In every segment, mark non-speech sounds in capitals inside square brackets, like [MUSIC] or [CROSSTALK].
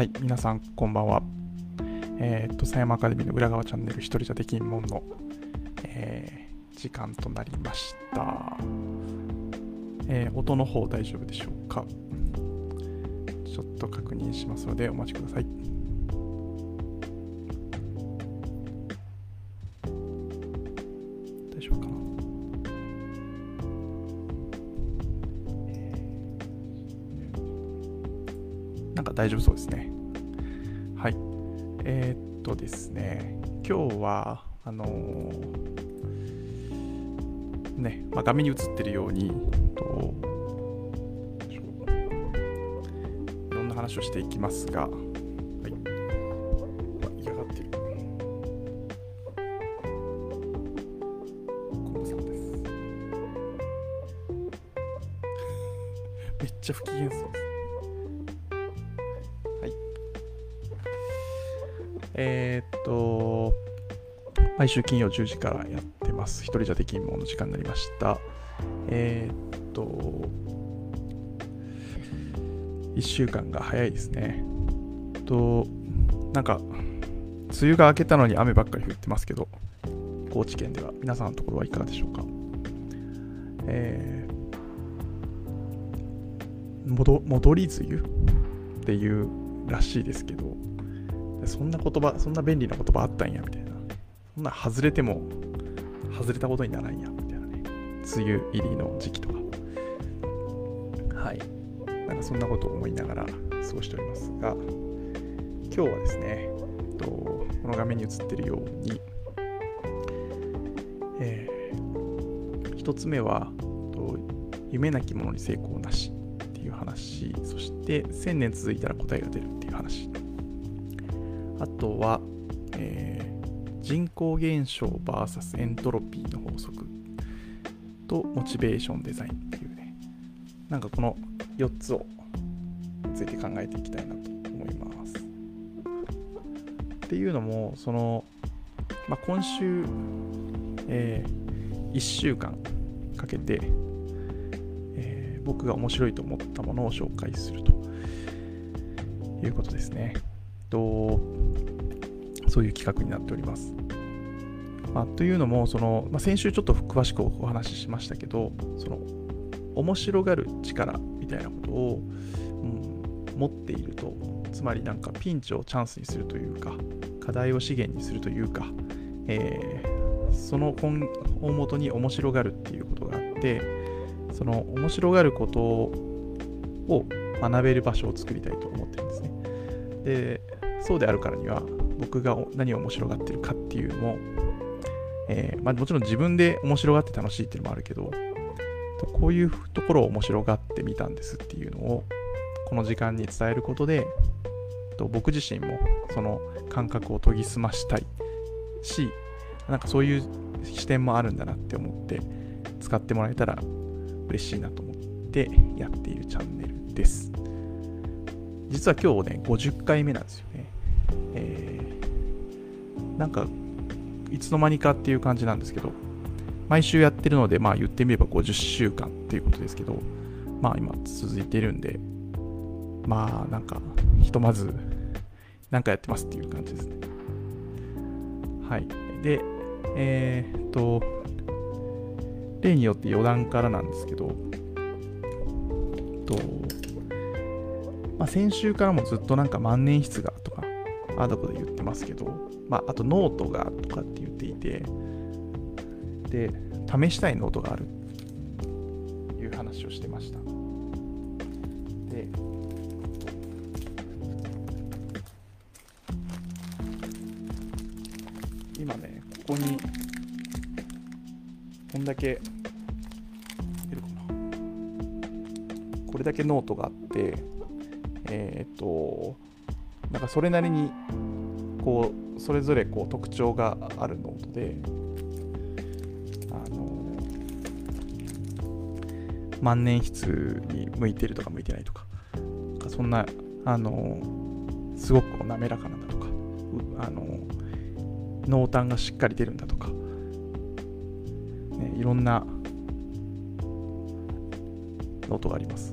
はい、皆さんこんばんは。えー、っと、狭山アカデミーの裏側チャンネル、一人じゃできんもんの、えー、時間となりました。えー、音の方大丈夫でしょうか？ちょっと確認しますのでお待ちください。大丈夫かな？なんか大丈夫そうですね。は、あのー、ね、まあ、画面に映ってるように、といろんな話をしていきますが、週金曜10時からやってます。一人じゃできんもの時間になりました。えー、っと、1週間が早いですね。と、なんか、梅雨が明けたのに雨ばっかり降ってますけど、高知県では皆さんのところはいかがでしょうか？えー、戻戻り梅雨っていうらしいですけど、そんな言葉、そんな便利な言葉あったんや、みたいな。そんな外れても、外れたことにならんや、みたいなね。梅雨入りの時期とか。はい。なんかそんなことを思いながら過ごしておりますが、今日はですね、とこの画面に映ってるように、えー、一つ目は、と夢なき者に成功なしっていう話、そして1000年続いたら答えが出るっていう話。あとは、えー、人口減少 VS エントロピーの法則とモチベーションデザインっていうね、なんかこの4つをついて考えていきたいなと思います。っていうのも、その、まあ、今週、えー、1週間かけて、えー、僕が面白いと思ったものを紹介するということですね。とそういう企画になっております。まあ、というのもその、まあ、先週ちょっと詳しくお話ししましたけどその面白がる力みたいなことを、うん、持っているとつまりなんかピンチをチャンスにするというか課題を資源にするというか、えー、その根大元に面白がるっていうことがあってその面白がることを学べる場所を作りたいと思ってるんですね。でそうであるからには僕が何を面白がってるかっていうのも、えー、まあ、もちろん自分で面白がって楽しいっていうのもあるけどこういうところを面白がってみたんですっていうのをこの時間に伝えることでと僕自身もその感覚を研ぎ澄ましたいしなんかそういう視点もあるんだなって思って使ってもらえたら嬉しいなと思ってやっているチャンネルです。実は今日ね50回目なんですよね。えー、なんかいつの間にかっていう感じなんですけど毎週やってるのでまあ言ってみれば50週間っていうことですけどまあ今続いてるんでまあなんかひとまずなんかやってますっていう感じですね。はい。でえー、っと例によって余談からなんですけどとまあ、先週からもずっとなんか万年筆がとかあだこだ言ってますけど、まあ、あとノートがとかって言っていて、で、試したいノートがあるという話をしてました。で、今ね、ここに、こんだけ、これだけノートがあって、えっ、と、なんかそれなりにこうそれぞれこう特徴があるノートであの万年筆に向いてるとか向いてないとかそんなあのすごく滑らかなんだとかあの濃淡がしっかり出るんだとか、ね、いろんなノートがあります。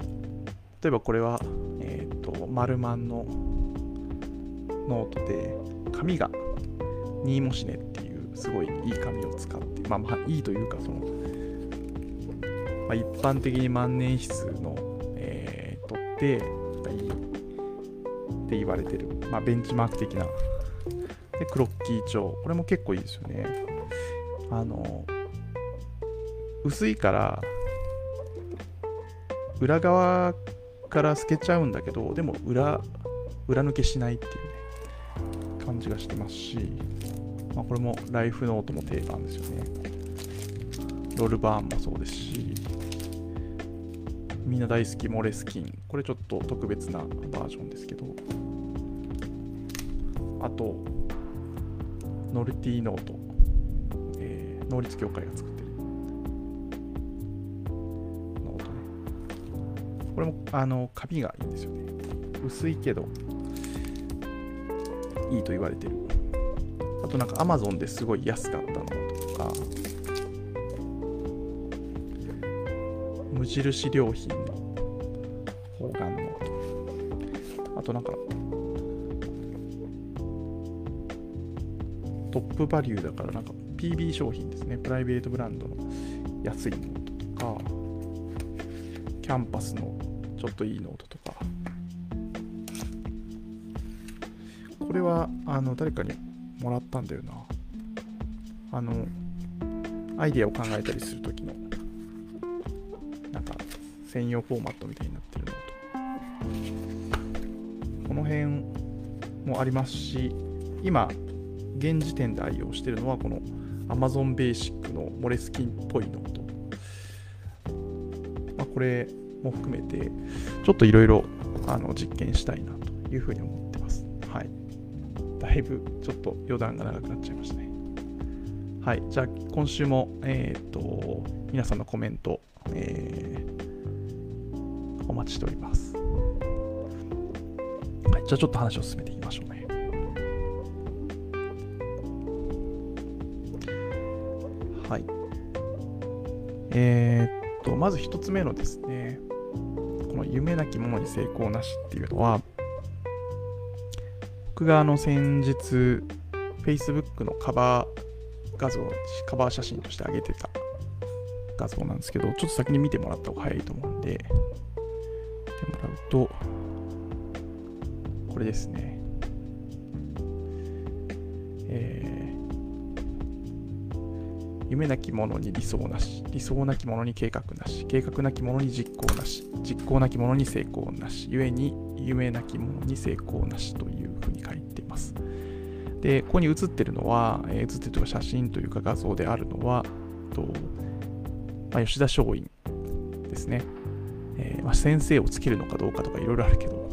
例えばこれは、えっ、ー、とマルマンのノートで紙がニーモシネっていうすごいいい紙を使ってまあまあいいというかその、まあ、一般的に万年筆の、えー、取っていいって言われてる、まあ、ベンチマーク的な。でクロッキー帳。これも結構いいですよね。あの薄いから裏側から透けちゃうんだけどでも裏裏抜けしないってい感じがしてますし、まあ、これもライフノートも定番ですよね。ロールバーンもそうですしみんな大好きモレスキン。これちょっと特別なバージョンですけど。あとノルティノート、えー、能率協会が作ってる。ノートね。これもあの紙がいいんですよね。薄いけどいいと言われてる。あとなんか Amazon ですごい安かったのとか。無印良品の方眼の。あとなんかトップバリューだからなんか PB 商品ですね。プライベートブランドの安いノートとかキャンパスのちょっといいノートとか。あの誰かにもらったんだよな。あのアイデアを考えたりするときのなんか専用フォーマットみたいになってるのと。この辺もありますし今現時点で愛用してるのはこの Amazon Basic のモレスキンっぽいノート、まあ、これも含めてちょっといろいろ実験したいなというふうに思ってます。はいだいぶちょっと余談が長くなっちゃいましたね。はい、じゃあ今週も、えっ、ー、と、皆さんのコメント、えー、お待ちしております。はい、じゃあちょっと話を進めていきましょうね。はい。えー、っと、まず一つ目のですね、この夢なき者に成功なしっていうのは、僕があの先日 Facebook のカバー画像、カバー写真として上げてた画像なんですけど、ちょっと先に見てもらった方が早いと思うんで、見てもらうと、これですね。えー、夢なき者に理想なし、理想なき者に計画なし、計画なき者に実行なし、実行なき者に成功なし、故に夢なき者に成功なしというで、ここに写ってるのは、えー、写ってるとか写真というか画像であるのは、とまあ、吉田松陰ですね。えー、まあ、先生をつけるのかどうかとかいろいろあるけど、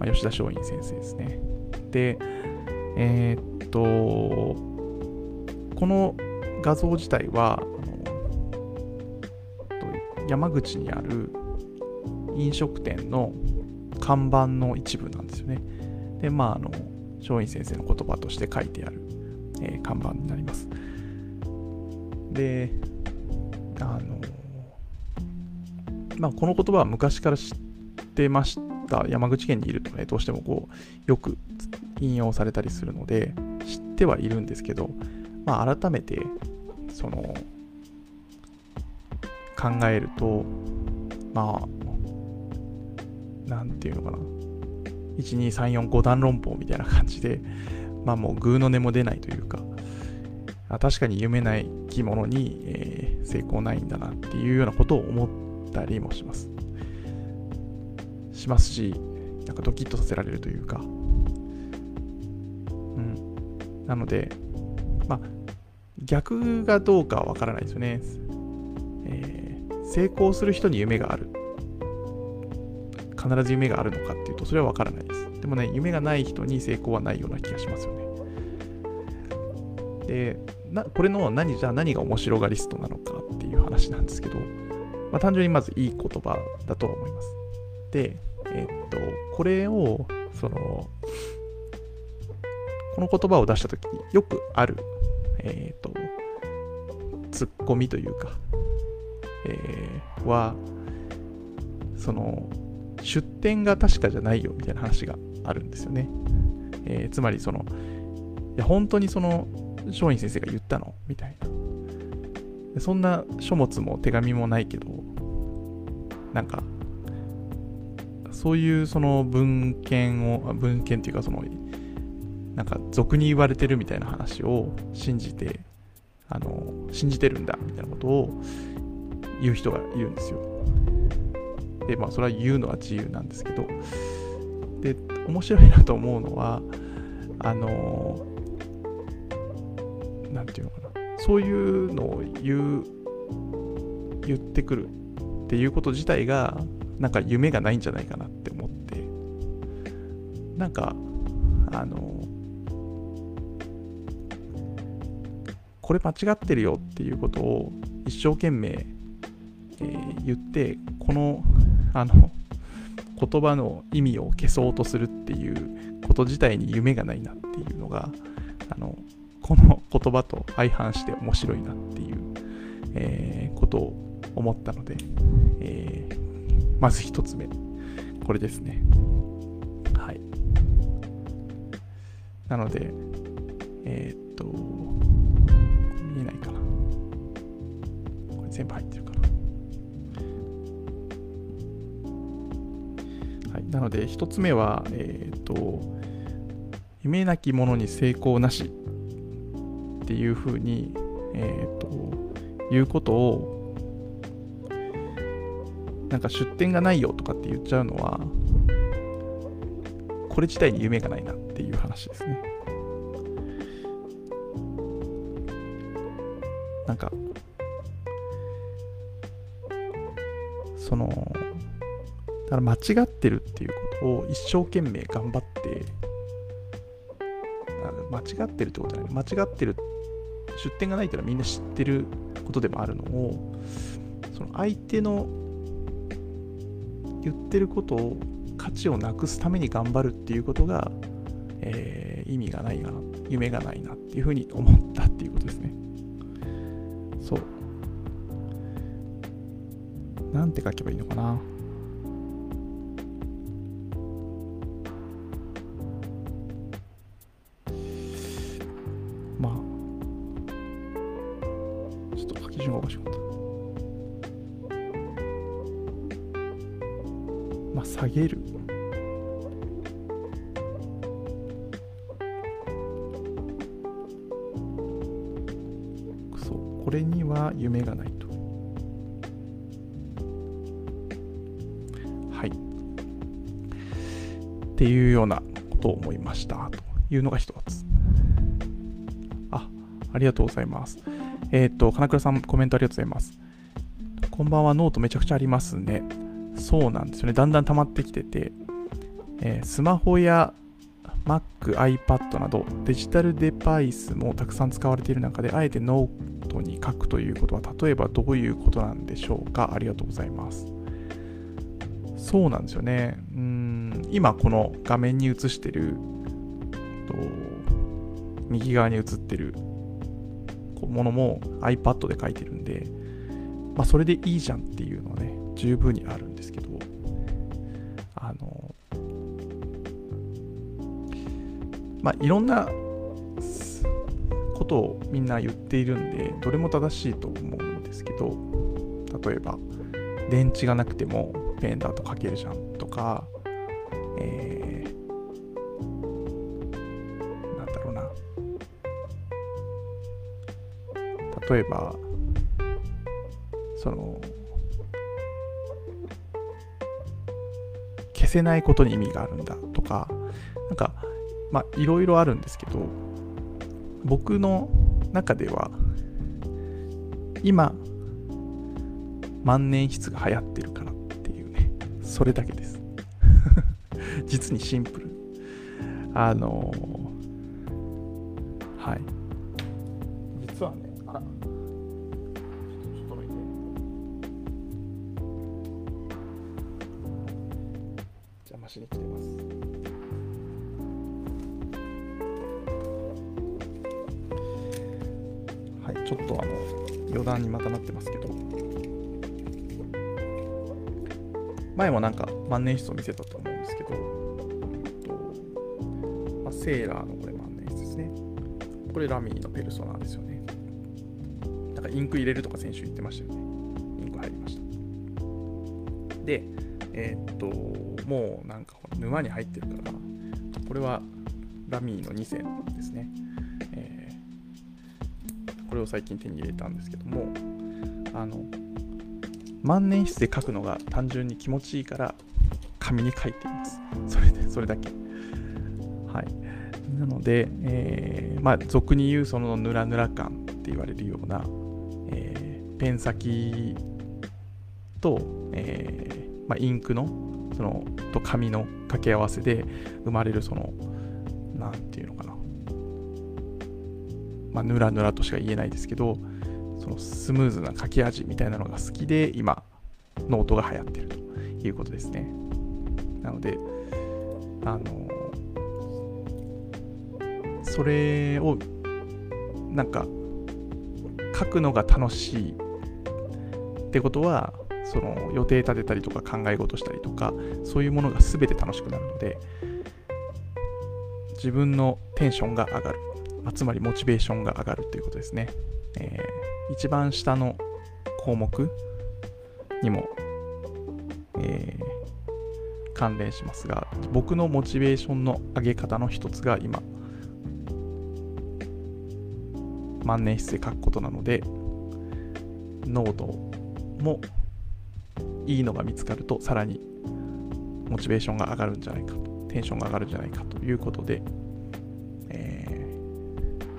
まあ、吉田松陰先生ですね。で、えー、っと、この画像自体は、山口にある飲食店の看板の一部なんですよね。で、まあ、あの、松陰先生の言葉として書いてある、えー、看板になります。で、あの、まあ、この言葉は昔から知ってました。山口県にいるとね、どうしてもこう、よく引用されたりするので、知ってはいるんですけど、まあ、改めて、その、考えると、まあ、なんていうのかな、12345段論法みたいな感じで、まあもうグーの音も出ないというか、あ確かに夢ない生き物に、えー、成功ないんだなっていうようなことを思ったりもします。しますし、なんかドキッとさせられるというか、うん。なので、まあ、逆がどうかはわからないですよね。えー、成功する人に夢がある必ず夢があるのかっていうと、それはわからないです。でもね、夢がない人に成功はないような気がしますよね。で、なこれの何、じゃあ何が面白がリストなのかっていう話なんですけど、まあ、単純にまずいい言葉だとは思います。で、えー、っと、これを、その、この言葉を出したときによくある、えー、っと、ツッコミというか、えー、は、その、出典が確かじゃないよみたいな話があるんですよね。えー、つまりその、いや、本当にその、松陰先生が言ったのみたいな。そんな書物も手紙もないけど、なんか、そういうその文献を、文献っていうかその、なんか俗に言われてるみたいな話を信じて、あの、信じてるんだみたいなことを言う人がいるんですよ。で、まあそれは言うのは自由なんですけど、で、面白いなと思うのは、あの、なんていうのかな、そういうのを言う、言ってくるっていうこと自体が、なんか夢がないんじゃないかなって思って、なんか、あの、これ間違ってるよっていうことを一生懸命、えー、言って、この、あの、言葉の意味を消そうとするっていうこと自体に夢がないなっていうのが、あの、この言葉と相反して面白いなっていう、えー、ことを思ったので、えー、まず一つ目、これですね。はい。なので、えー、っと、見えないかな。これ全部入ってるかな。なので、一つ目は、えー、と、夢なき者に成功なしっていうふうに、えー、と、いうことをなんか出店がないよとかって言っちゃうのは、これ自体に夢がないなっていう話ですね。なんか、その、だから間違ってるっていうことを一生懸命頑張って、間違ってるってことはね、間違ってる、出店がないってのはみんな知ってることでもあるのを、その相手の言ってることを価値をなくすために頑張るっていうことが、えー、意味がないな。夢がないなっていうふうに思ったっていうことですね。そう。なんて書けばいいのかな。いうのが一つ。あ、ありがとうございます。えっ、ー、と、金倉さんコメントありがとうございます。こんばんは、ノートめちゃくちゃありますね。そうなんですよね。だんだん溜まってきてて、えー、スマホや Mac、iPad などデジタルデバイスもたくさん使われている中で、あえてノートに書くということは、例えばどういうことなんでしょうかありがとうございます。そうなんですよね。うん今この画面に映してる右側に映ってるものも iPad で書いてるんで、まあ、それでいいじゃんっていうのはね、十分にあるんですけどあのまあいろんなことをみんな言っているんでどれも正しいと思うんですけど例えば電池がなくてもペンダート書けるじゃんとか、えー、例えばその消せないことに意味があるんだとか、なんか、まあ、いろいろあるんですけど、僕の中では、今、万年筆が流行ってるからっていうね、それだけです。[LAUGHS] 実にシンプル。あの前もなんか万年筆を見せたと思うんですけど、まあ、セーラーのこれ万年筆ですね。これラミーのペルソナですよね。だかインク入れるとか先週言ってましたよね。インク入りました。で、えー、っと、もうなんか沼に入ってるから、これはラミーの2線ですね。えー、これを最近手に入れたんですけども、あの、万年筆で書くのが単純に気持ちいいから紙に書いています。それで、それだけ。はい。なので、えー、まあ、俗に言うそのヌラヌラ感って言われるような、えー、ペン先と、えー、まあ、インクの、その、と紙の掛け合わせで生まれるその、なんていうのかな。まあ、ヌラヌラとしか言えないですけど、そのスムーズな書き味みたいなのが好きで、今、ノートが流行ってるということですね。なので、あの、それを、なんか、書くのが楽しいってことは、その予定立てたりとか考え事したりとか、そういうものが全て楽しくなるので、自分のテンションが上がる。まあ、つまりモチベーションが上がるということですね。えー、一番下の項目にも、えー、関連しますが、僕のモチベーションの上げ方の一つが今、万年筆で書くことなので、ノートもいいのが見つかると、さらにモチベーションが上がるんじゃないか、テンションが上がるんじゃないかということで、え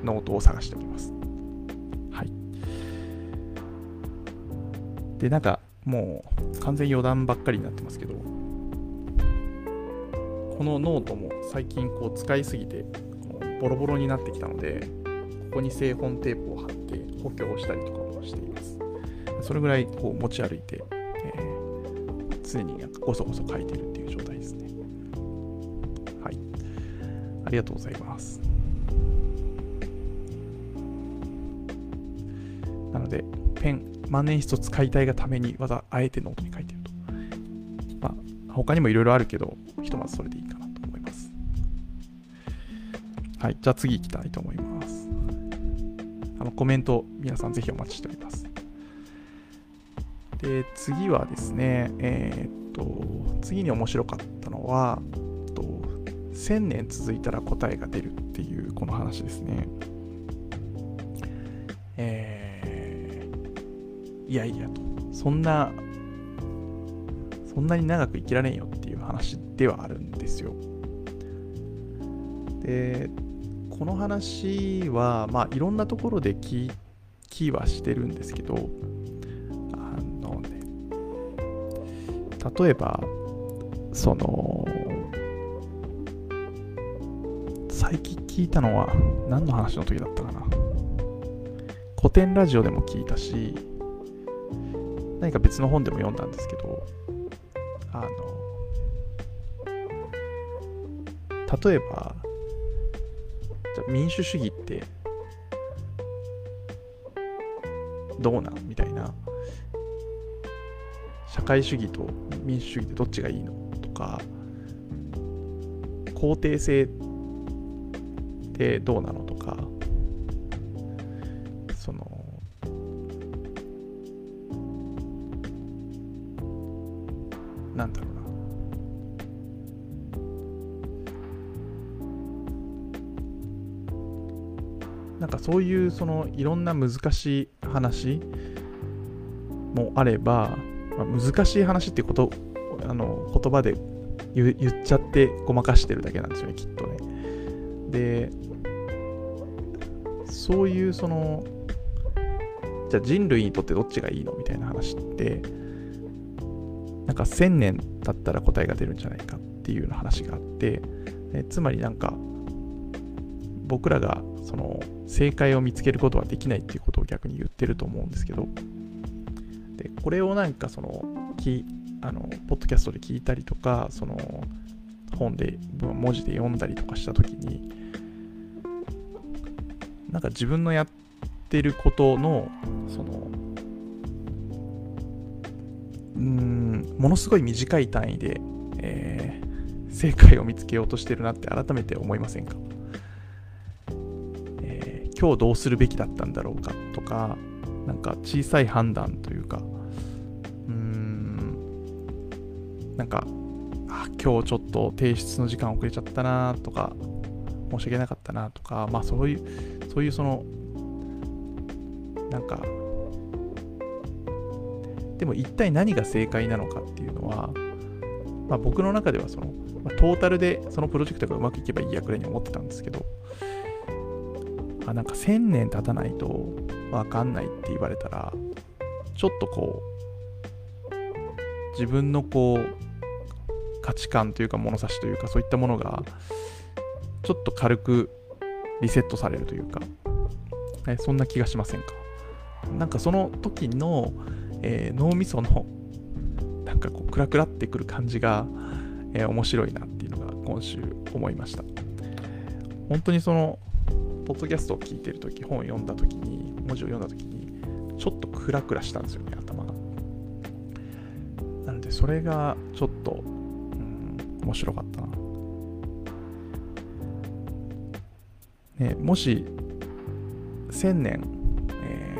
ー、ノートを探しております。で、なんか、もう完全余談ばっかりになってますけど、このノートも最近こう使いすぎてボロボロになってきたのでここに製本テープを貼って補強したりとかもしています。それぐらいこう持ち歩いて、えー、常になんかごそごそ書いてるっていう状態ですね。はい。ありがとうございます。なのでペン万年筆を使いたいがためにわざあえてノートに書いてるとまあ他にもいろいろあるけどひとまずそれでいいかなと思います。はい、じゃあ次行きたいと思います。あのコメント、皆さんぜひお待ちしております。で、次はですね、えー、っと、次に面白かったのは、1000年続いたら答えが出るっていうこの話ですね。いやいやと、そんな、そんなに長く生きられんよっていう話ではあるんですよ。で、この話は、まあ、いろんなところで聞きはしてるんですけど、あのね、例えば、その、最近聞いたのは、何の話の時だったかな。古典ラジオでも聞いたし、何か別の本でも読んだんですけど、あの、例えば、じゃ民主主義ってどうなんみたいな。社会主義と民主主義ってどっちがいいの？とか、肯定性ってどうなの？とか、そういうそのいろんな難しい話もあれば、まあ、難しい話ってことあの言葉で言っちゃってごまかしてるだけなんですよねきっとね。でそういうそのじゃあ人類にとってどっちがいいの？みたいな話ってなんか1000年経ったら答えが出るんじゃないかっていうような話があってえつまりなんか僕らがその正解を見つけることはできないっていうことを逆に言ってると思うんですけど。でこれをなんかそのきあのポッドキャストで聞いたりとかその本で文字で読んだりとかした時になんか自分のやってることのそのうんものすごい短い単位で、えー、正解を見つけようとしてるなって改めて思いませんか？今日どうするべきだったんだろうかとかなんか小さい判断というかうーんなんかあ今日ちょっと提出の時間遅れちゃったなとか申し訳なかったなとかまあそういうそういうそのなんかでも一体何が正解なのかっていうのは、まあ、僕の中ではその、まあ、トータルでそのプロジェクトがうまくいけばいいやくらいに思ってたんですけどあなんか1000年経たないと分かんないって言われたらちょっとこう自分のこう価値観というか物差しというかそういったものがちょっと軽くリセットされるというか、えそんな気がしませんか？なんかその時の、えー、脳みそのなんかこうクラクラってくる感じが、えー、面白いなっていうのが今週思いました。本当にそのポッドキャストを聞いてる時本を読んだ時に文字を読んだ時にちょっとクラクラしたんですよね頭が。なのでそれがちょっと、うん、面白かったな。ね、もし1000年、え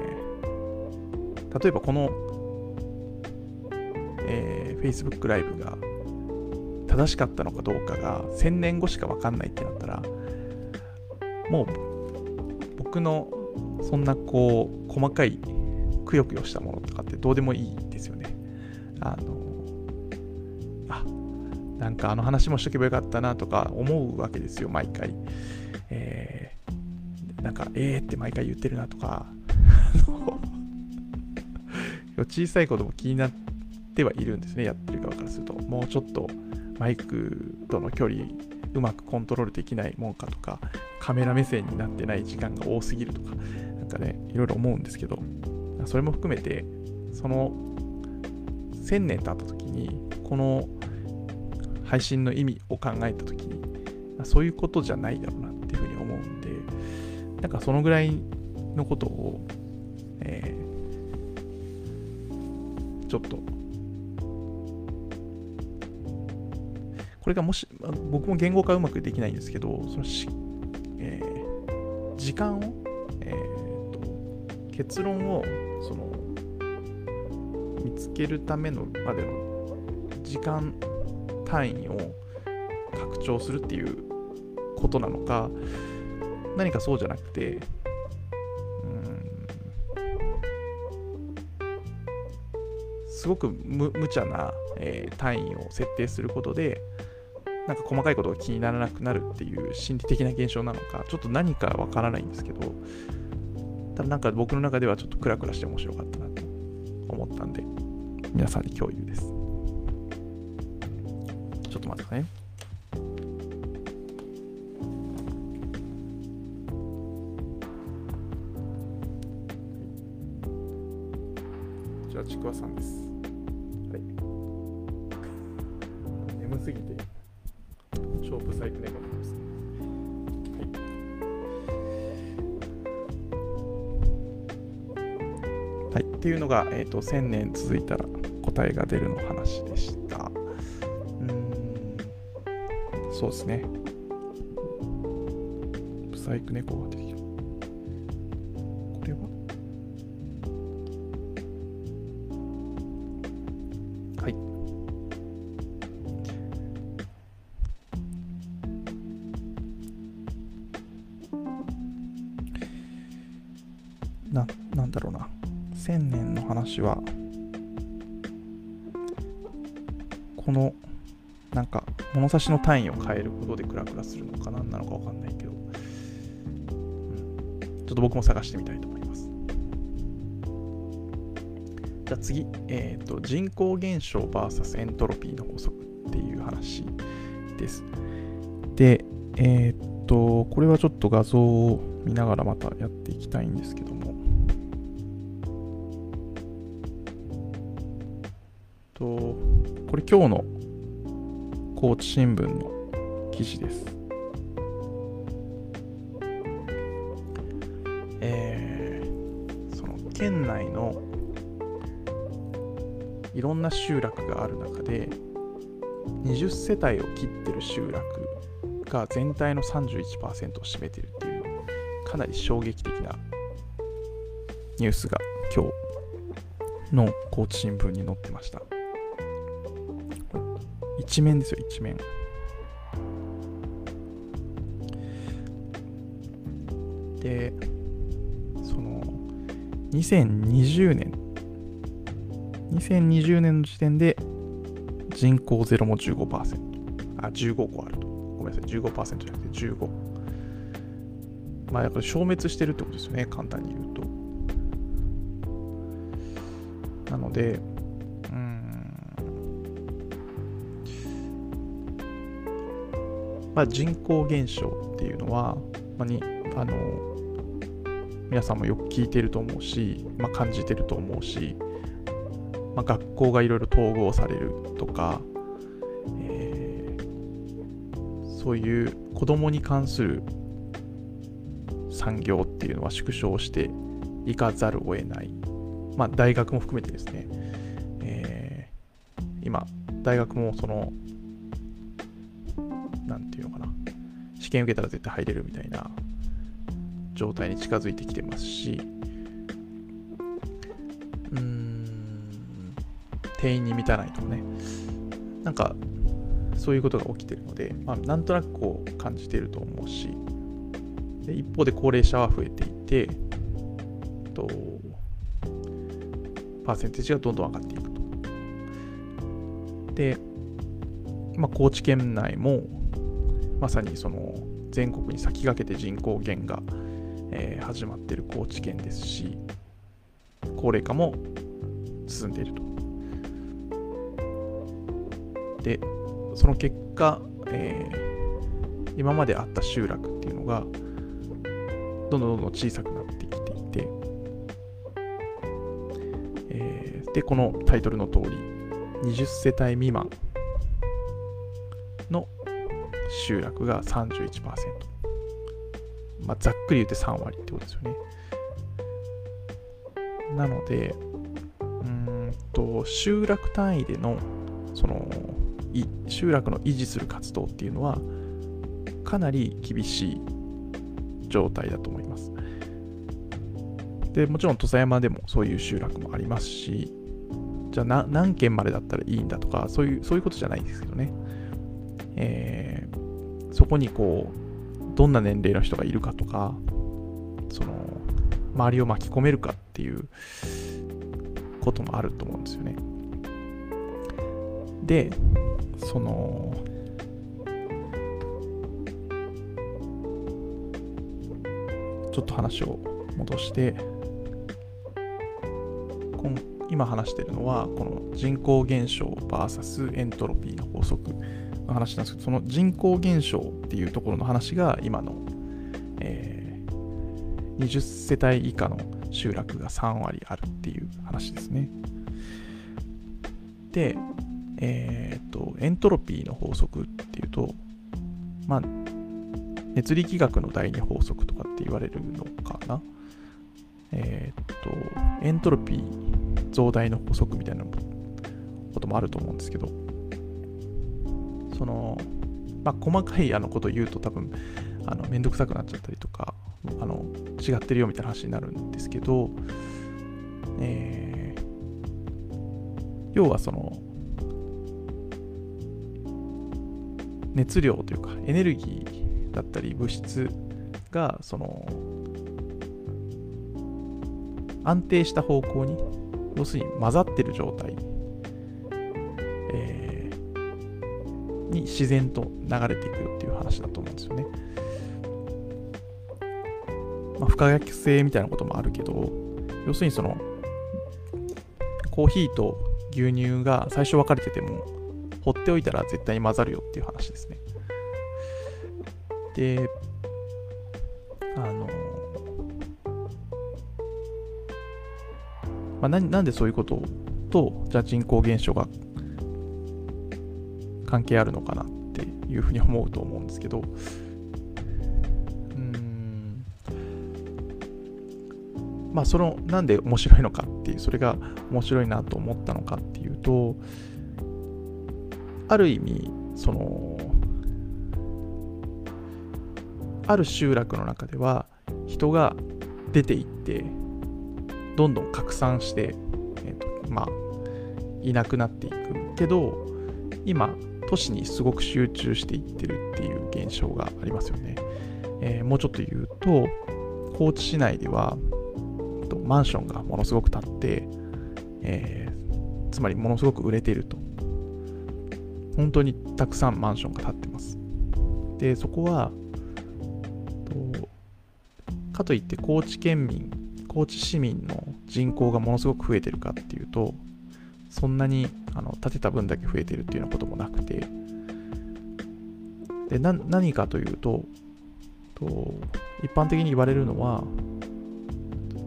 ー、例えばこの、えー、Facebook ライブが正しかったのかどうかが1000年後しか分かんないってなったらもう僕のそんなこう細かいくよくよしたものとかってどうでもいいですよね。あのあなんかあの話もしとけばよかったなとか思うわけですよ毎回。えー、なんか、えーって毎回言ってるなとか、小さいことも気になってはいるんですね、やってる側からすると。もうちょっとマイクとの距離うまくコントロールできないもんかとか、カメラ目線になってない時間が多すぎるとか、なんかね、いろいろ思うんですけど、それも含めて、その1000年経った時に、この配信の意味を考えた時に、そういうことじゃないだろうなっていうふうに思うんで、なんかそのぐらいのことを、えー、ちょっと、これがもし、僕も言語化うまくできないんですけど、そのし、えー、時間を、えーと、結論をその見つけるためのまでの時間単位を拡張するっていうことなのか何かそうじゃなくてすごく無茶な、えー、単位を設定することでなんか細かいことが気にならなくなるっていう心理的な現象なのかちょっと何かわからないんですけどただなんか僕の中ではちょっとクラクラして面白かったなと思ったんで皆さんに共有です。ちょっと待ってくださいね。えっ、ー、と、1000年続いたら答えが出るの話でした。うん、そうですね。ブサイク猫が出てきた。な、なんだろうな。1000年の話は、この、なんか、物差しの単位を変えることでクラクラするのか何なのかわかんないけど、うん、ちょっと僕も探してみたいと思います。じゃあ次、えっ、ー、と、人口減少 VS エントロピーの法則っていう話です。で、えっ、ー、と、これはちょっと画像を見ながらまたやっていきたいんですけども、今日の高知新聞の記事です。えー、その県内のいろんな集落がある中で20世帯を切ってる集落が全体の31%を占めてるっていうかなり衝撃的なニュースが今日の高知新聞に載ってました一面ですよ一面。でその2020年。2020年の時点で人口ゼロも15%あ15個あると。ごめんなさい。15%じゃなくて15まあだから消滅してるってことですよね簡単に言うと。なのでまあ人口減少っていうのは、まあ、にあの皆さんもよく聞いてると思うし、まあ、感じてると思うし、まあ、学校がいろいろ統合されるとか、えー、そういう子供に関する産業っていうのは縮小していかざるを得ない、まあ、大学も含めてですね、えー、今大学もその試験受けたら絶対入れるみたいな状態に近づいてきてますしうーん定員に満たないとかね。なんかそういうことが起きてるので、まあ、なんとなくこう感じていると思うしで一方で高齢者は増えていてとパーセンテージがどんどん上がっていくと。で、まあ、高知県内もまさにその全国に先駆けて人口減がえー、始まっている高知県ですし高齢化も進んでいると。でその結果、えー、今まであった集落っていうのがどんどんどんどん小さくなってきていて、えー、でこのタイトルの通り20世帯未満集落が31%。まあ、ざっくり言って3割ってことですよね。なので、うんと、集落単位での、その、集落の維持する活動っていうのは、かなり厳しい状態だと思います。で、もちろん土佐山でもそういう集落もありますし、じゃあ何件までだったらいいんだとか、そういう、そういうことじゃないですけどね。えー、そこにこう、どんな年齢の人がいるかとか、その、周りを巻き込めるかっていうこともあると思うんですよね。で、その、ちょっと話を戻して、今話してるのは、この人口減少 VS エントロピーの法則の話なんですけど、その人口減少っていうところの話が今の、えー、20世帯以下の集落が3割あるっていう話ですね。で、えー、っと、エントロピーの法則っていうと、まあ、熱力学の第二法則とかって言われるのかな。えー、っと、エントロピー増大の法則みたいなこともあると思うんですけど、その、まあ、細かいあのことを言うと多分、あの、めんどくさくなっちゃったりとか、あの、違ってるよみたいな話になるんですけど、えー、要はその、熱量というか、エネルギーだったり物質が、その、安定した方向に、要するに混ざってる状態に自然と流れていくよっていう話だと思うんですよね。まあ、不可逆性みたいなこともあるけど、要するにその、コーヒーと牛乳が最初分かれてても、放っておいたら絶対に混ざるよっていう話ですね。で、あの、まあ、ななんでそういうことと、じゃあ人口減少が関係あるのかなっていうふうに思うと思うんですけど、うん、まあそのなんで面白いのかっていう、それが面白いなと思ったのかっていうと、ある意味、その、ある集落の中では、人が出ていってどんどん拡散して、えーとまあ、いなくなっていくけど今都市にすごく集中していってるっていう現象がありますよね、えー、もうちょっと言うと高知市内ではマンションがものすごく建って、えー、つまりものすごく売れていると。本当にたくさんマンションが建ってます。でそこはとかといって高知県民高知市民の人口がものすごく増えてるかっていうとそんなにあの建てた分だけ増えてるっていうようなこともなくて。で何かというとと一般的に言われるのは、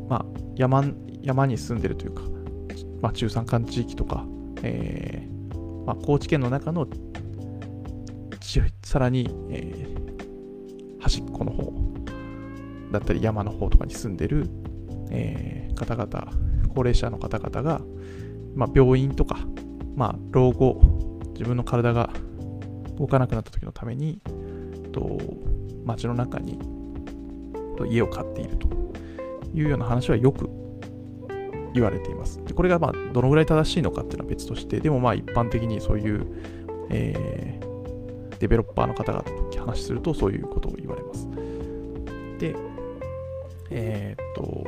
まあ、山山に住んでるというか、まあ、中山間地域とか、えーまあ、高知県の中のさらに、えー、端っこの方だったり山の方とかに住んでる、えー、方々高齢者の方々がまあ、病院とか、まあ、老後、自分の体が動かなくなった時のために、と街の中にと家を買っているというような話はよく言われています。でこれがまあどのぐらい正しいのかっていうのは別として、でもまあ一般的にそういう、えー、デベロッパーの方々と話するとそういうことを言われます。で、えー、っと、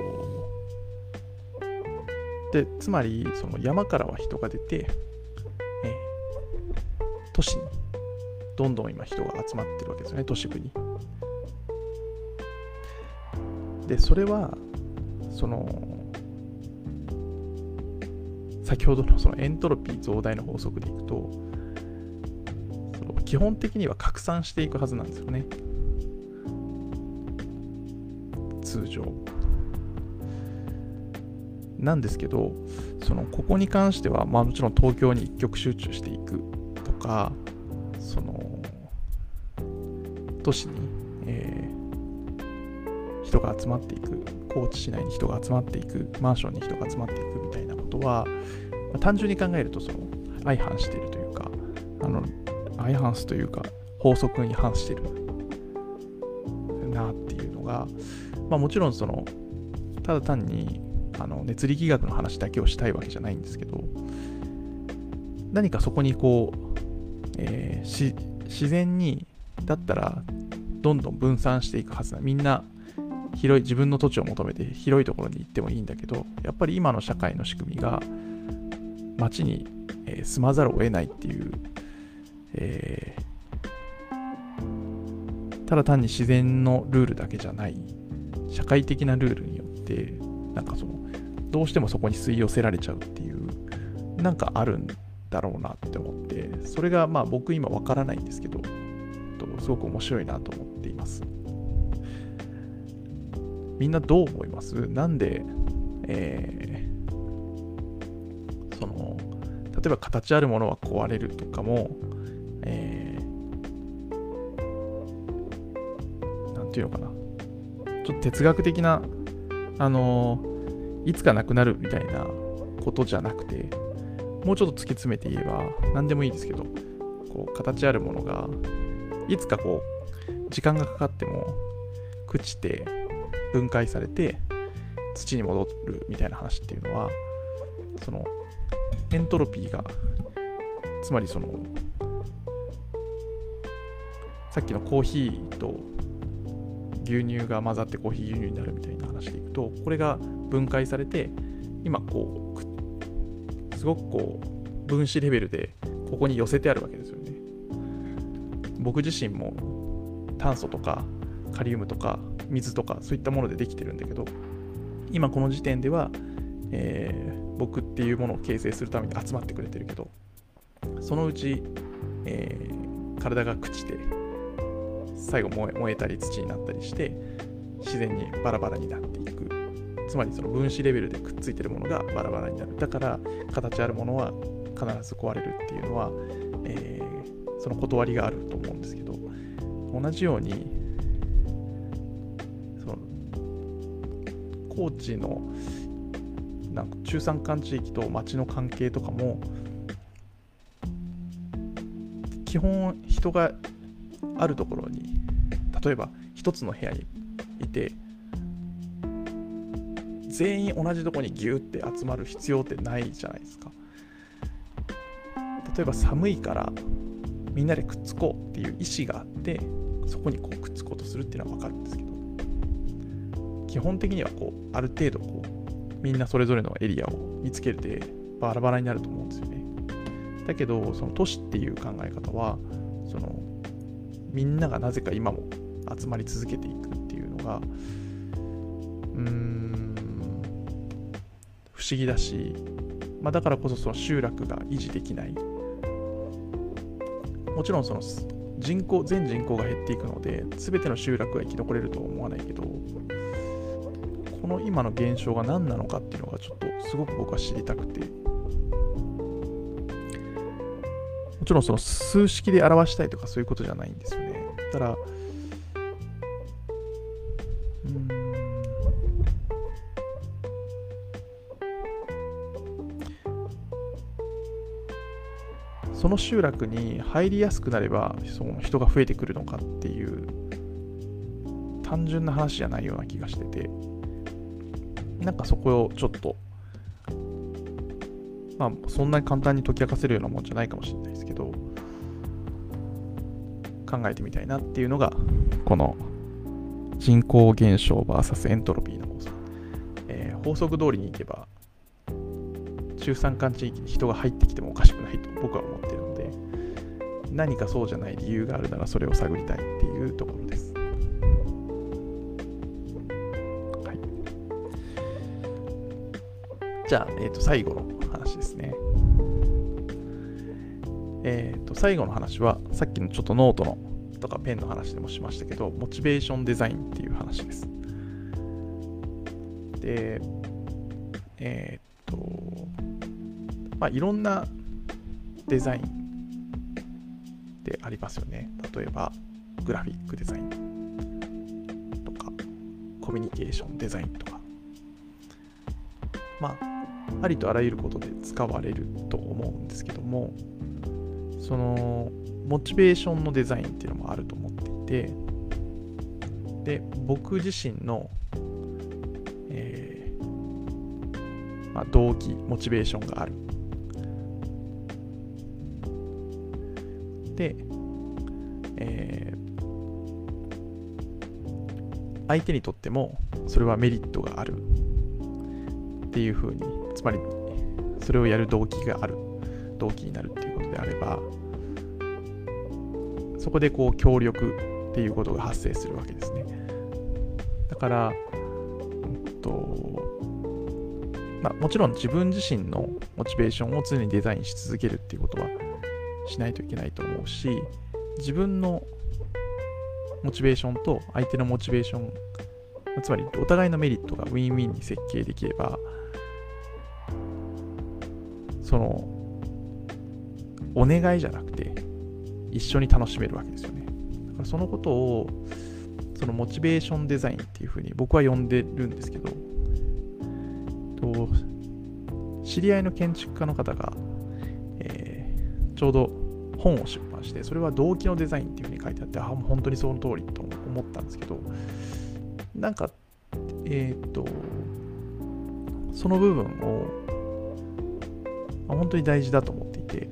でつまりその山からは人が出て、都市にどんどん今人が集まってるわけですよね都市部に。でそれはその先ほどのそのエントロピー増大の法則でいくとその基本的には拡散していくはずなんですよね通常。なんですけどそのここに関しては、まあ、もちろん東京に一極集中してい都市に、えー、人が集まっていく高知市内に人が集まっていくマンションに人が集まっていくみたいなことは、まあ、単純に考えるとその相反しているというかあの相反すというか法則に反してるなっていうのが、まあ、もちろんそのただ単にあの熱力学の話だけをしたいわけじゃないんですけど何かそこにこう、えー、自然にだったらどんどん分散していくはずだみんな広い自分の土地を求めて広いところに行ってもいいんだけどやっぱり今の社会の仕組みが街に、えー、住まざるを得ないっていう、えー、ただ単に自然のルールだけじゃない社会的なルールによってなんかそのどうしてもそこに吸い寄せられちゃうっていうなんかあるんだろうなって思ってそれがまあ僕今わからないんですけどすごく面白いなと思っています。みんなどう思います？なんで、えー、その例えば形あるものは壊れるとかも、えー、なんていうのかな。ちょっと哲学的なあのいつかなくなるみたいなことじゃなくて、もうちょっと突き詰めて言えば、何でもいいですけど、こう、形あるものが、いつかこう、時間がかかっても、朽ちて、分解されて、土に戻るみたいな話っていうのは、その、エントロピーが、つまりその、さっきのコーヒーと牛乳が混ざってコーヒー牛乳になるみたいな話でいくとこれが分解されて今こうすごくこう分子レベルでここに寄せてあるわけですよ。僕自身も炭素とかカリウムとか水とかそういったものでできてるんだけど今この時点では、えー、僕っていうものを形成するために集まってくれてるけどそのうち、えー、体が朽ちて最後燃え燃えたり土になったりして自然にバラバラになっていく。つまりその分子レベルでくっついてるものがバラバラになる。だから形あるものは必ず壊れるっていうのは、えー、その断りがあると思うんですけど同じようにその高知のなんか中山間地域と町の関係とかも基本人があるところに例えば一つの部屋にいて全員同じとこにギュって集まる必要ってないじゃないですか。例えば寒いからみんなでくっつこうっていう意思があってそこにこうくっつこうとするっていうのは分かるんですけど基本的にはこうある程度こうみんなそれぞれのエリアを見つけてバラバラになると思うんですよね。だけどその都市っていう考え方はそのみんながなぜか今も集まり続けていくっていうのがうん不思議だし、まあ、だからこそその集落が維持できない。もちろんその人口全人口が減っていくので全ての集落が生き残れるとは思わないけどこの今の現象が何なのかっていうのがちょっとすごく僕は知りたくて。もちろんその数式で表したいとかそういうことじゃないんですよね。ただその集落に入りやすくなればその人が増えてくるのかっていう単純な話じゃないような気がしててなんかそこをちょっとまあそんなに簡単に解き明かせるようなもんじゃないかもしれないですけど考えてみたいなっていうのがこの人口減少 VS エントロピーの法則、えー、法則通りにいけば中山間地域に人が入ってきてもおかしくないと僕は思何かそうじゃない理由があるならそれを探りたいっていうところです。はい、じゃあ、えー、と最後の話ですね。えー、と最後の話はさっきのちょっとノートのとかペンの話でもしましたけどモチベーションデザインっていう話です。で、えっ、と、まあ、いろんなデザインでありますよね。例えば、グラフィックデザインとか、コミュニケーションデザインとか、まあ、ありとあらゆることで使われると思うんですけども、その、モチベーションのデザインっていうのもあると思っていて、で、僕自身の、えーまあ、動機、モチベーションがあるえー、相手にとってもそれはメリットがあるっていうふうにつまりそれをやる動機がある動機になるっていうことであればそこでこう協力っていうことが発生するわけですね。だから、うんとまあ、もちろん自分自身のモチベーションを常にデザインし続けるっていうことはしないといけないと思うし自分のモチベーションと相手のモチベーションつまりお互いのメリットがウィンウィンに設計できればそのお願いじゃなくて一緒に楽しめるわけですよね。だからそのことをそのモチベーションデザインっていうふうに僕は呼んでるんですけどと知り合いの建築家の方がちょうど本を出版して、それは動機のデザインっていうふうに書いてあって、あ、本当にその通りと思ったんですけど、なんか、えっ、と、その部分を、ま、本当に大事だと思っていて、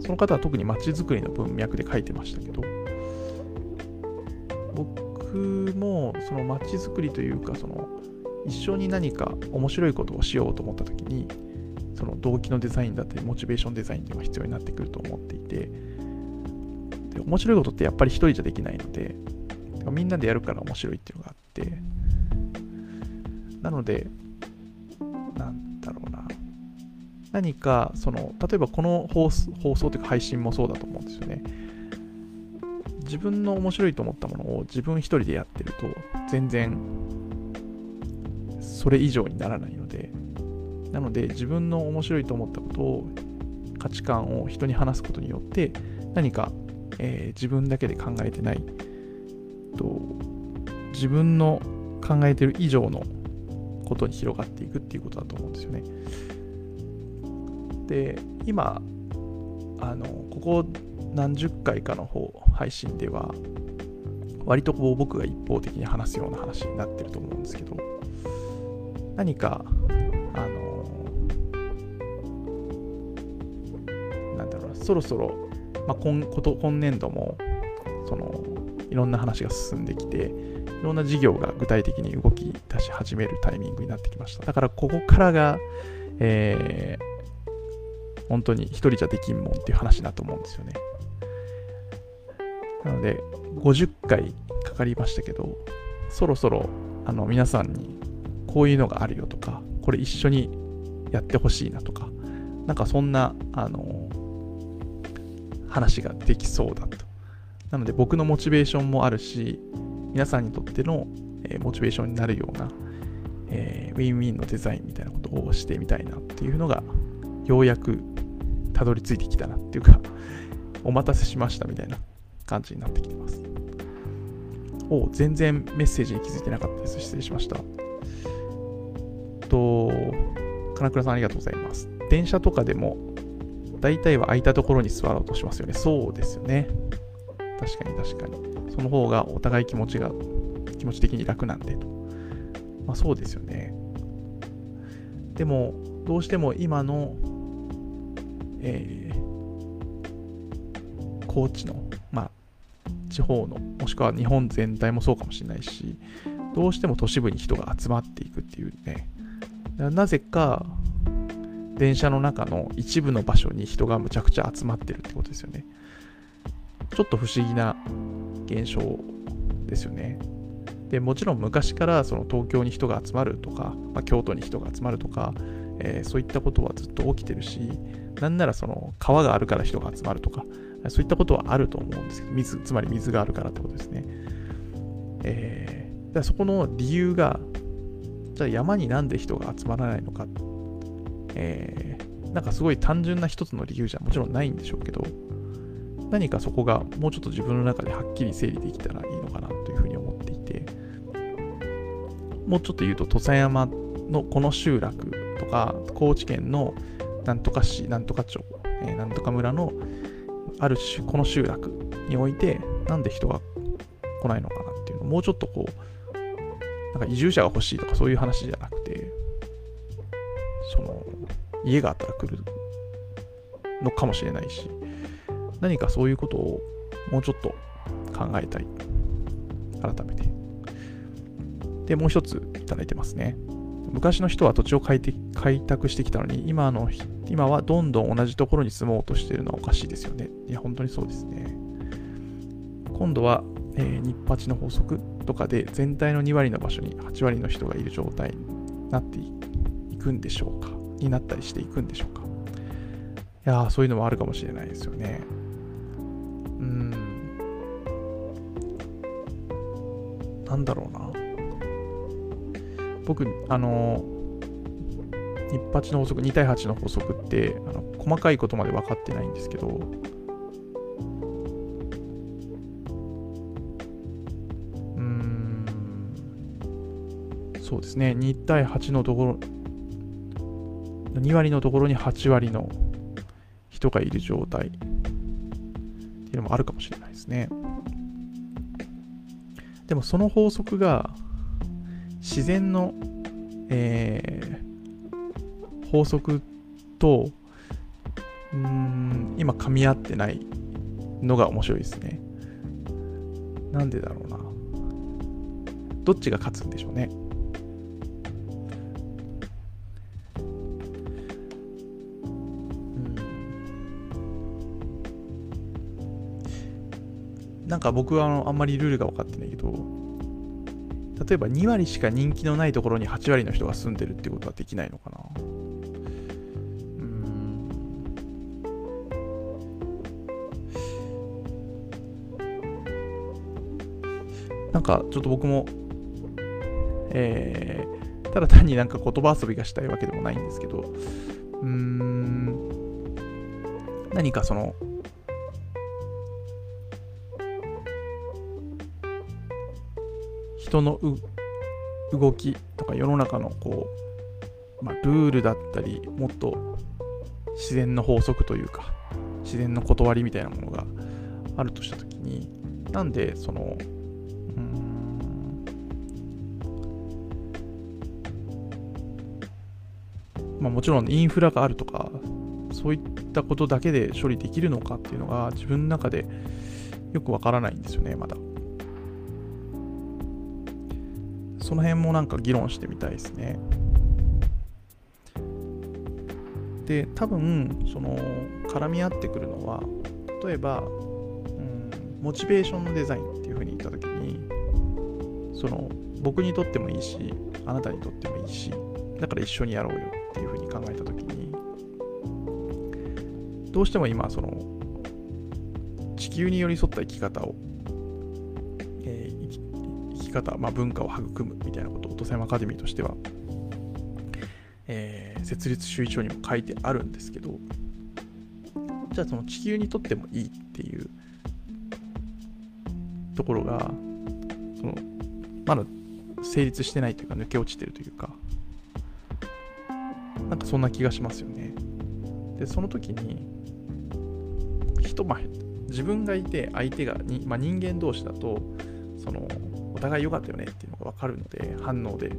その方は特に街づくりの文脈で書いてましたけど、僕もその街づくりというか、その一緒に何か面白いことをしようと思った時に、その動機のデザインだったりモチベーションデザインっていうのが必要になってくると思っていて。で面白いことってやっぱり一人じゃできないのでみんなでやるから面白いっていうのがあって。なのでなんだろうな。何かその例えばこの放送というか配信もそうだと思うんですよね。自分の面白いと思ったものを自分一人でやってると全然それ以上にならないので。なので自分の面白いと思ったことを価値観を人に話すことによって何か、えー、自分だけで考えてないと自分の考えてる以上のことに広がっていくっていうことだと思うんですよね。で今あのここ何十回かの方配信では割とこう僕が一方的に話すような話になってると思うんですけど何か、あのそろそろ、まあ、今こと今年度も、その、いろんな話が進んできて、いろんな事業が具体的に動き出し始めるタイミングになってきました。だからここからが、えー、本当に一人じゃできんもんっていう話だと思うんですよね。なので、50回かかりましたけど、そろそろあの皆さんにこういうのがあるよとか、これ一緒にやってほしいなとか、なんかそんな、あの、話ができそうだと。なので僕のモチベーションもあるし、皆さんにとっての、え、モチベーションになるような、えー、ウィンウィンのデザインみたいなことをしてみたいなっていうのが、ようやくたどり着いてきたなっていうか [LAUGHS] お待たせしましたみたいな感じになってきてます。お全然メッセージに気づいてなかったです。失礼しました。と、金倉さんありがとうございます。電車とかでも、大体は空いたところに座ろうとしますよね。そうですよね。確かに確かに。その方がお互い気持ちが、気持ち的に楽なんでと。まあそうですよね。でも、どうしても今の、えー、高知の地方の、もしくは日本全体もそうかもしれないし、どうしても都市部に人が集まっていくっていうね、なぜか電車の中の一部の場所に人がむちゃくちゃ集まってるってことですよね。ちょっと不思議な現象ですよね。でもちろん昔からその東京に人が集まるとか、まあ、京都に人が集まるとか、えー、そういったことはずっと起きてるし、なんならその川があるから人が集まるとか、そういったことはあると思うんですけど、水、つまり水があるからってことですね。えー、だそこの理由が、じゃあ山になんで人が集まらないのか、えー、なんかすごい単純な一つの理由じゃもちろんないんでしょうけど、何かそこがもうちょっと自分の中ではっきり整理できたらいいのかなというふうに思っていて、もうちょっと言うと土佐山のこの集落とか、高知県のなんとか市、なんとか町、えー、なんとか村のある種この集落においてなんで人が来ないのかなっていうのをもうちょっとこうなんか移住者が欲しいとかそういう話じゃなくてその家があったら来るのかもしれないし何かそういうことをもうちょっと考えたい改めてでもう一ついただいてますね昔の人は土地を開拓してきたのに、今の、今はどんどん同じところに住もうとしているのはおかしいですよね。いや、本当にそうですね。今度は、えー、日八の法則とかで全体の2割の場所に8割の人がいる状態になっていくんでしょうか？になったりしていくんでしょうか？いやー、そういうのもあるかもしれないですよね。うん。なんだろうな。僕、あの、日八の法則、2対8の法則って、あの細かいことまで分かってないんですけど、うん、そうですね、2対8のところ、2割のところに8割の人がいる状態っていうのもあるかもしれないですね。でもその法則が自然の、えー、法則とうん今噛み合ってないのが面白いですね。なんでだろうな。どっちが勝つんでしょうね。か僕はあのあんまりルールが分かってないけど、例えば2割しか人気のないところに8割の人が住んでるってことはできないのかな。うん。なんかちょっと僕もえー、ただ単になんか言葉遊びがしたいわけでもないんですけどうーん何かその人の動きとか世の中のこう、まあ、ルールだったりもっと自然の法則というか自然の断りみたいなものがあるとした時になんでそのまあ、もちろんインフラがあるとか、そういったことだけで処理できるのかっていうのが自分の中でよくわからないんですよね、まだ。その辺もなんか議論してみたいですね。で、多分、その、絡み合ってくるのは、例えば、うん、モチベーションのデザインっていうふうに言ったときに、その、僕にとってもいいし、あなたにとってもいいし、だから一緒にやろうよっていうふうに考えたときに、どうしても今、その、地球に寄り添った生き方を、方、まあ、文化を育むみたいなことを、トセマアカデミーとしては、えー、設立周囲書にも書いてあるんですけど、じゃあその地球にとってもいいっていうところが、その、まだ成立してないというか抜け落ちてるというか、なんかそんな気がしますよね。で、その時に、人、まあ、自分がいて相手がに、まあ、人間同士だと、その、互い良かったよねっていうのが分かるので、反応で。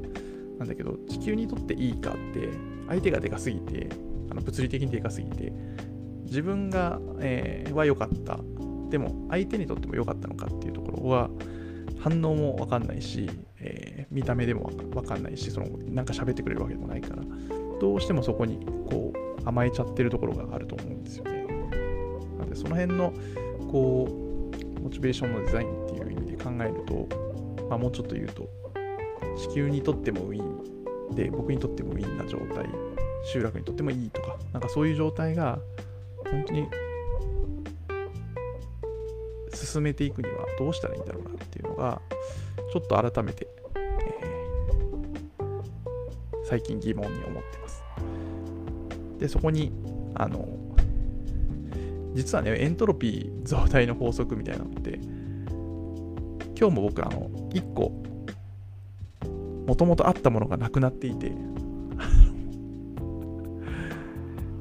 なんだけど、地球にとっていいかって、相手がでかすぎて、あの物理的にでかすぎて、自分が、えー、は良かった。でも、相手にとっても良かったのかっていうところは、反応も分かんないし、えー、見た目でも分かんないし、そのなんか喋ってくれるわけでもないから、どうしてもそこにこう甘えちゃってるところがあると思うんですよね。なので、その辺のこうモチベーションのデザインっていう意味で考えると、まあ、もうちょっと言うと、地球にとってもウィンで、僕にとってもウィンな状態、集落にとってもいいとか、なんかそういう状態が、本当に進めていくにはどうしたらいいんだろうなっていうのが、ちょっと改めて、えー、最近疑問に思ってます。で、そこに、あの、実はね、エントロピー増大の法則みたいなのって、今日も僕、あの、1個、もともとあったものがなくなっていて、[LAUGHS]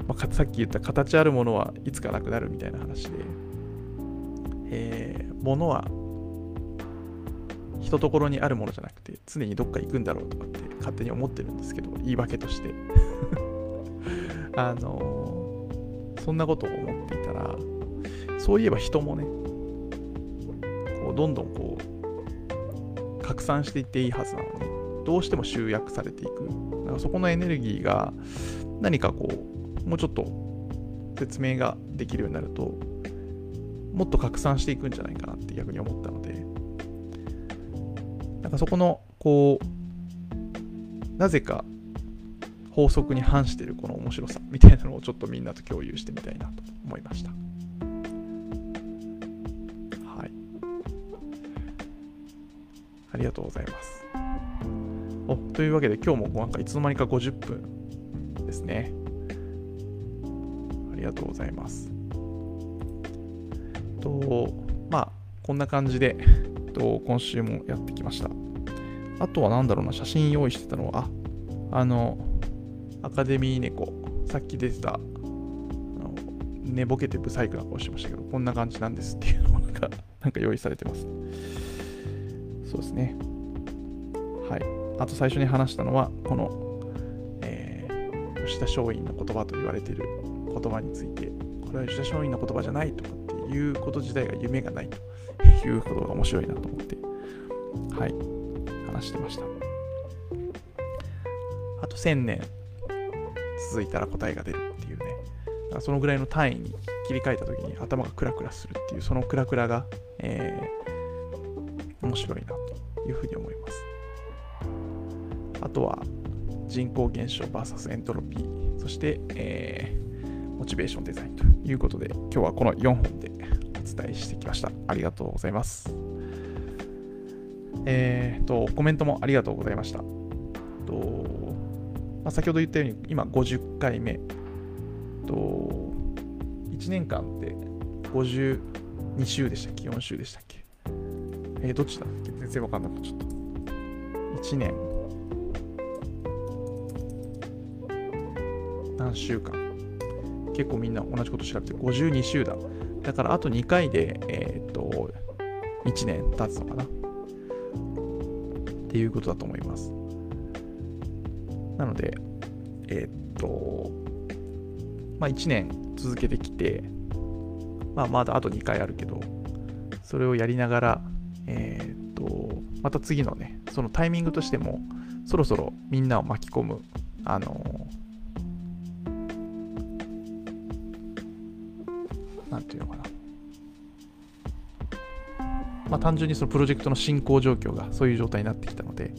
まあ、さっき言った形あるものはいつかなくなるみたいな話で、えー、物は人とところにあるものじゃなくて常にどっか行くんだろうとかって勝手に思ってるんですけど言い訳として。[LAUGHS] あのー、そんなことを思っていたらそういえば人もねどんどんこう拡散していっていいはずなのにどうしても集約されていくだからそこのエネルギーが何かこうもうちょっと説明ができるようになるともっと拡散していくんじゃないかなって逆に思ったのでなんかそこのこうなぜか法則に反してるこの面白さみたいなのをちょっとみんなと共有してみたいなと思いました。ありがとうございます。おというわけで今日もなんかいつの間にか50分ですね。ありがとうございます。と、まあ、こんな感じで、と、今週もやってきました。あとは何だろうな、写真用意してたのは、あ、あの、アカデミー猫、さっき出てた、あの寝ぼけてブサイクな顔してましたけど、こんな感じなんですっていうのもなんか、なんか用意されてます。そうですね。はい。あと最初に話したのは、この、えー、吉田松陰の言葉と言われている言葉について、これは吉田松陰の言葉じゃないとかっていうこと自体が夢がないということが面白いなと思って、はい、話してました。あと1000年続いたら答えが出るっていうね、そのぐらいの単位に切り替えた時に頭がクラクラするっていう、そのクラクラが、えー、面白いなというふうに思います。あとは人口減少 VS エントロピー、そして、えー、モチベーションデザインということで、今日はこの4本でお伝えしてきました。ありがとうございます。えっ、と、コメントもありがとうございました。とまあ、先ほど言ったように、今50回目。と1年間って52週でしたっけ ?4 週でしたっけ？えー、どっちだ？っけ全然わかんなかった。ちょっと。1年。何週間結構みんな同じこと調べて52週だ。だからあと2回で、えー、っと、1年経つのかな。っていうことだと思います。なので、えー、っと、まあ、1年続けてきて、まあ、まだあと2回あるけど、それをやりながら、また次のね、そのタイミングとしても、そろそろみんなを巻き込む、あのなんていうのかな。まあ、単純にそのプロジェクトの進行状況がそういう状態になってきたので、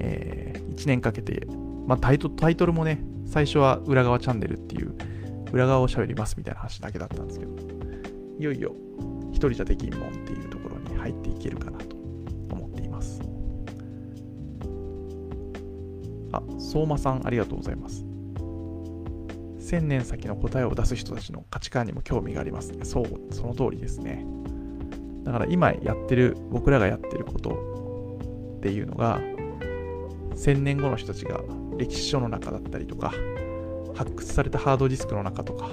えー、1年かけて、まあ、タイトタイトルもね、最初は裏側チャンネルっていう裏側を喋りますみたいな話だけだったんですけど、いよいよ一人じゃできんもんっていうところに入っていけるかなあ、相馬さんありがとうございます。1000年先の答えを出す人たちの価値観にも興味がありますね。そう、その通りですね。だから今やってる、僕らがやってることっていうのが、1000年後の人たちが歴史書の中だったりとか、発掘されたハードディスクの中とか、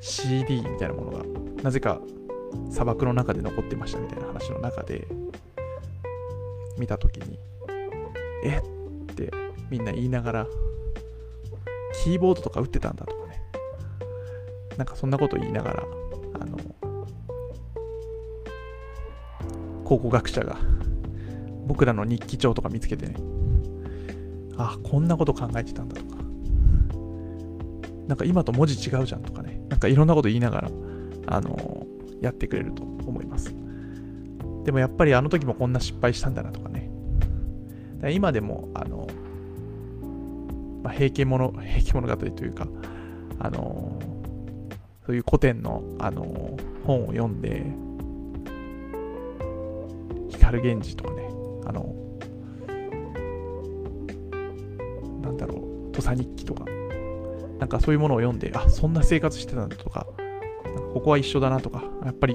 CD みたいなものが、なぜか砂漠の中で残ってましたみたいな話の中で、見たときに、えっみんな言いながら、キーボードとか打ってたんだとかね。なんかそんなこと言いながら、あの、考古学者が僕らの日記帳とか見つけてね、あ、こんなこと考えてたんだとか、なんか今と文字違うじゃんとかね、なんかいろんなこと言いながら、あの、やってくれると思います。でもやっぱりあの時もこんな失敗したんだなとかね。今でも、あの、まあ、平家物、平家物語というか、あのそういう古典の、あの本を読んで、光源氏とかね、あの、なんだろう、土佐日記とか、なんかそういうものを読んで、あ、そんな生活してたんだとか、ここは一緒だなとか、やっぱり、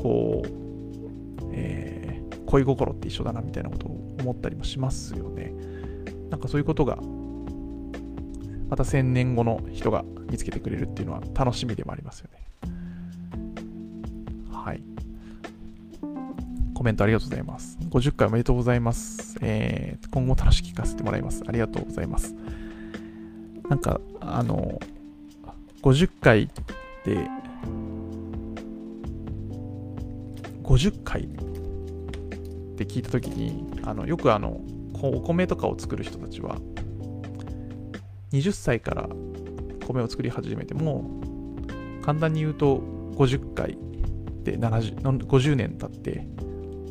こう、えー、恋心って一緒だなみたいなことを思ったりもしますよね。なんかそういうことが、また1000年後の人が見つけてくれるっていうのは楽しみでもありますよね。はい。コメントありがとうございます。50回おめでとうございます。えー、今後楽しく聞かせてもらいます。ありがとうございます。なんか、あの、50回で、50回って聞いたときに、あのよくあの、お米とかを作る人たちは、20歳から米を作り始めても、簡単に言うと50回で70 50年経って、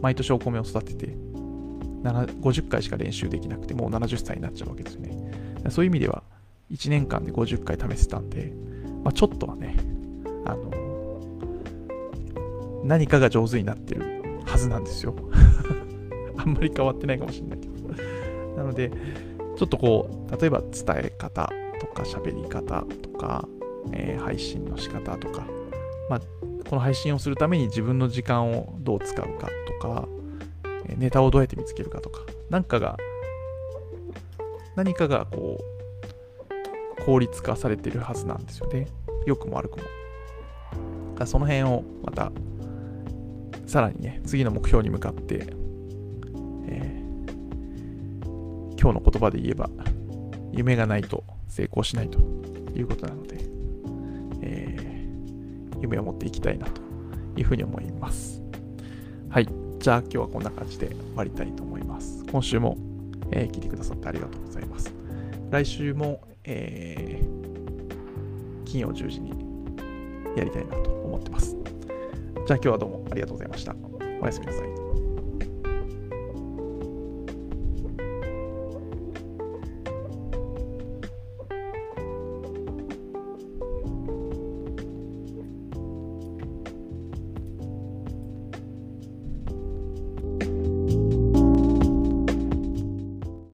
毎年お米を育てて、50回しか練習できなくて、もう70歳になっちゃうわけですよね。そういう意味では、1年間で50回試せたんで、まあ、ちょっとはね、あの、何かが上手になってるはずなんですよ。[LAUGHS] あんまり変わってないかもしれないけど。なので、ちょっとこう、例えば伝え方とか喋り方とか、えー、配信の仕方とか、まあ、この配信をするために自分の時間をどう使うかとか、ネタをどうやって見つけるかとか、なんかが、何かがこう、効率化されてるはずなんですよね。良くも悪くも。その辺をまた、さらにね、次の目標に向かって、今日の言葉で言えば、夢がないと成功しないということなので、えー、夢を持っていきたいなというふうに思います。はい。じゃあ今日はこんな感じで終わりたいと思います。今週も、えー、聞いてくださってありがとうございます。来週も、えー、金曜10時にやりたいなと思ってます。じゃあ今日はどうもありがとうございました。おやすみなさい。